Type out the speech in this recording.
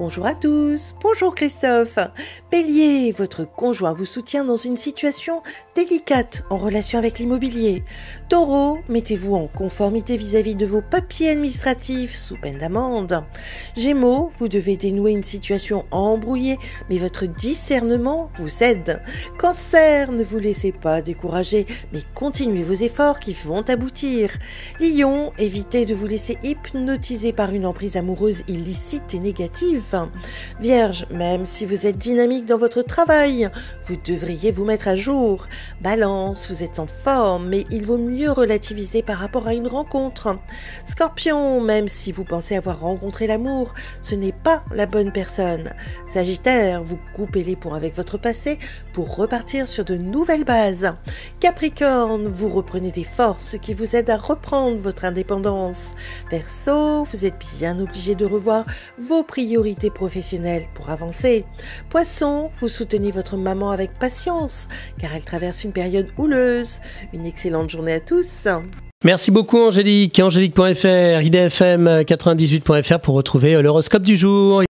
Bonjour à tous, bonjour Christophe. Bélier, votre conjoint vous soutient dans une situation délicate en relation avec l'immobilier. Taureau, mettez-vous en conformité vis-à-vis de vos papiers administratifs sous peine d'amende. Gémeaux, vous devez dénouer une situation embrouillée, mais votre discernement vous aide. Cancer, ne vous laissez pas décourager, mais continuez vos efforts qui vont aboutir. Lion, évitez de vous laisser hypnotiser par une emprise amoureuse illicite et négative. Vierge, même si vous êtes dynamique dans votre travail, vous devriez vous mettre à jour. Balance, vous êtes en forme, mais il vaut mieux relativiser par rapport à une rencontre. Scorpion, même si vous pensez avoir rencontré l'amour, ce n'est pas la bonne personne. Sagittaire, vous coupez les ponts avec votre passé pour repartir sur de nouvelles bases. Capricorne, vous reprenez des forces qui vous aident à reprendre votre indépendance. Verseau, vous êtes bien obligé de revoir vos priorités professionnelle pour avancer. Poisson, vous soutenez votre maman avec patience, car elle traverse une période houleuse. Une excellente journée à tous. Merci beaucoup Angélique, angélique.fr, idfm98.fr pour retrouver l'horoscope du jour.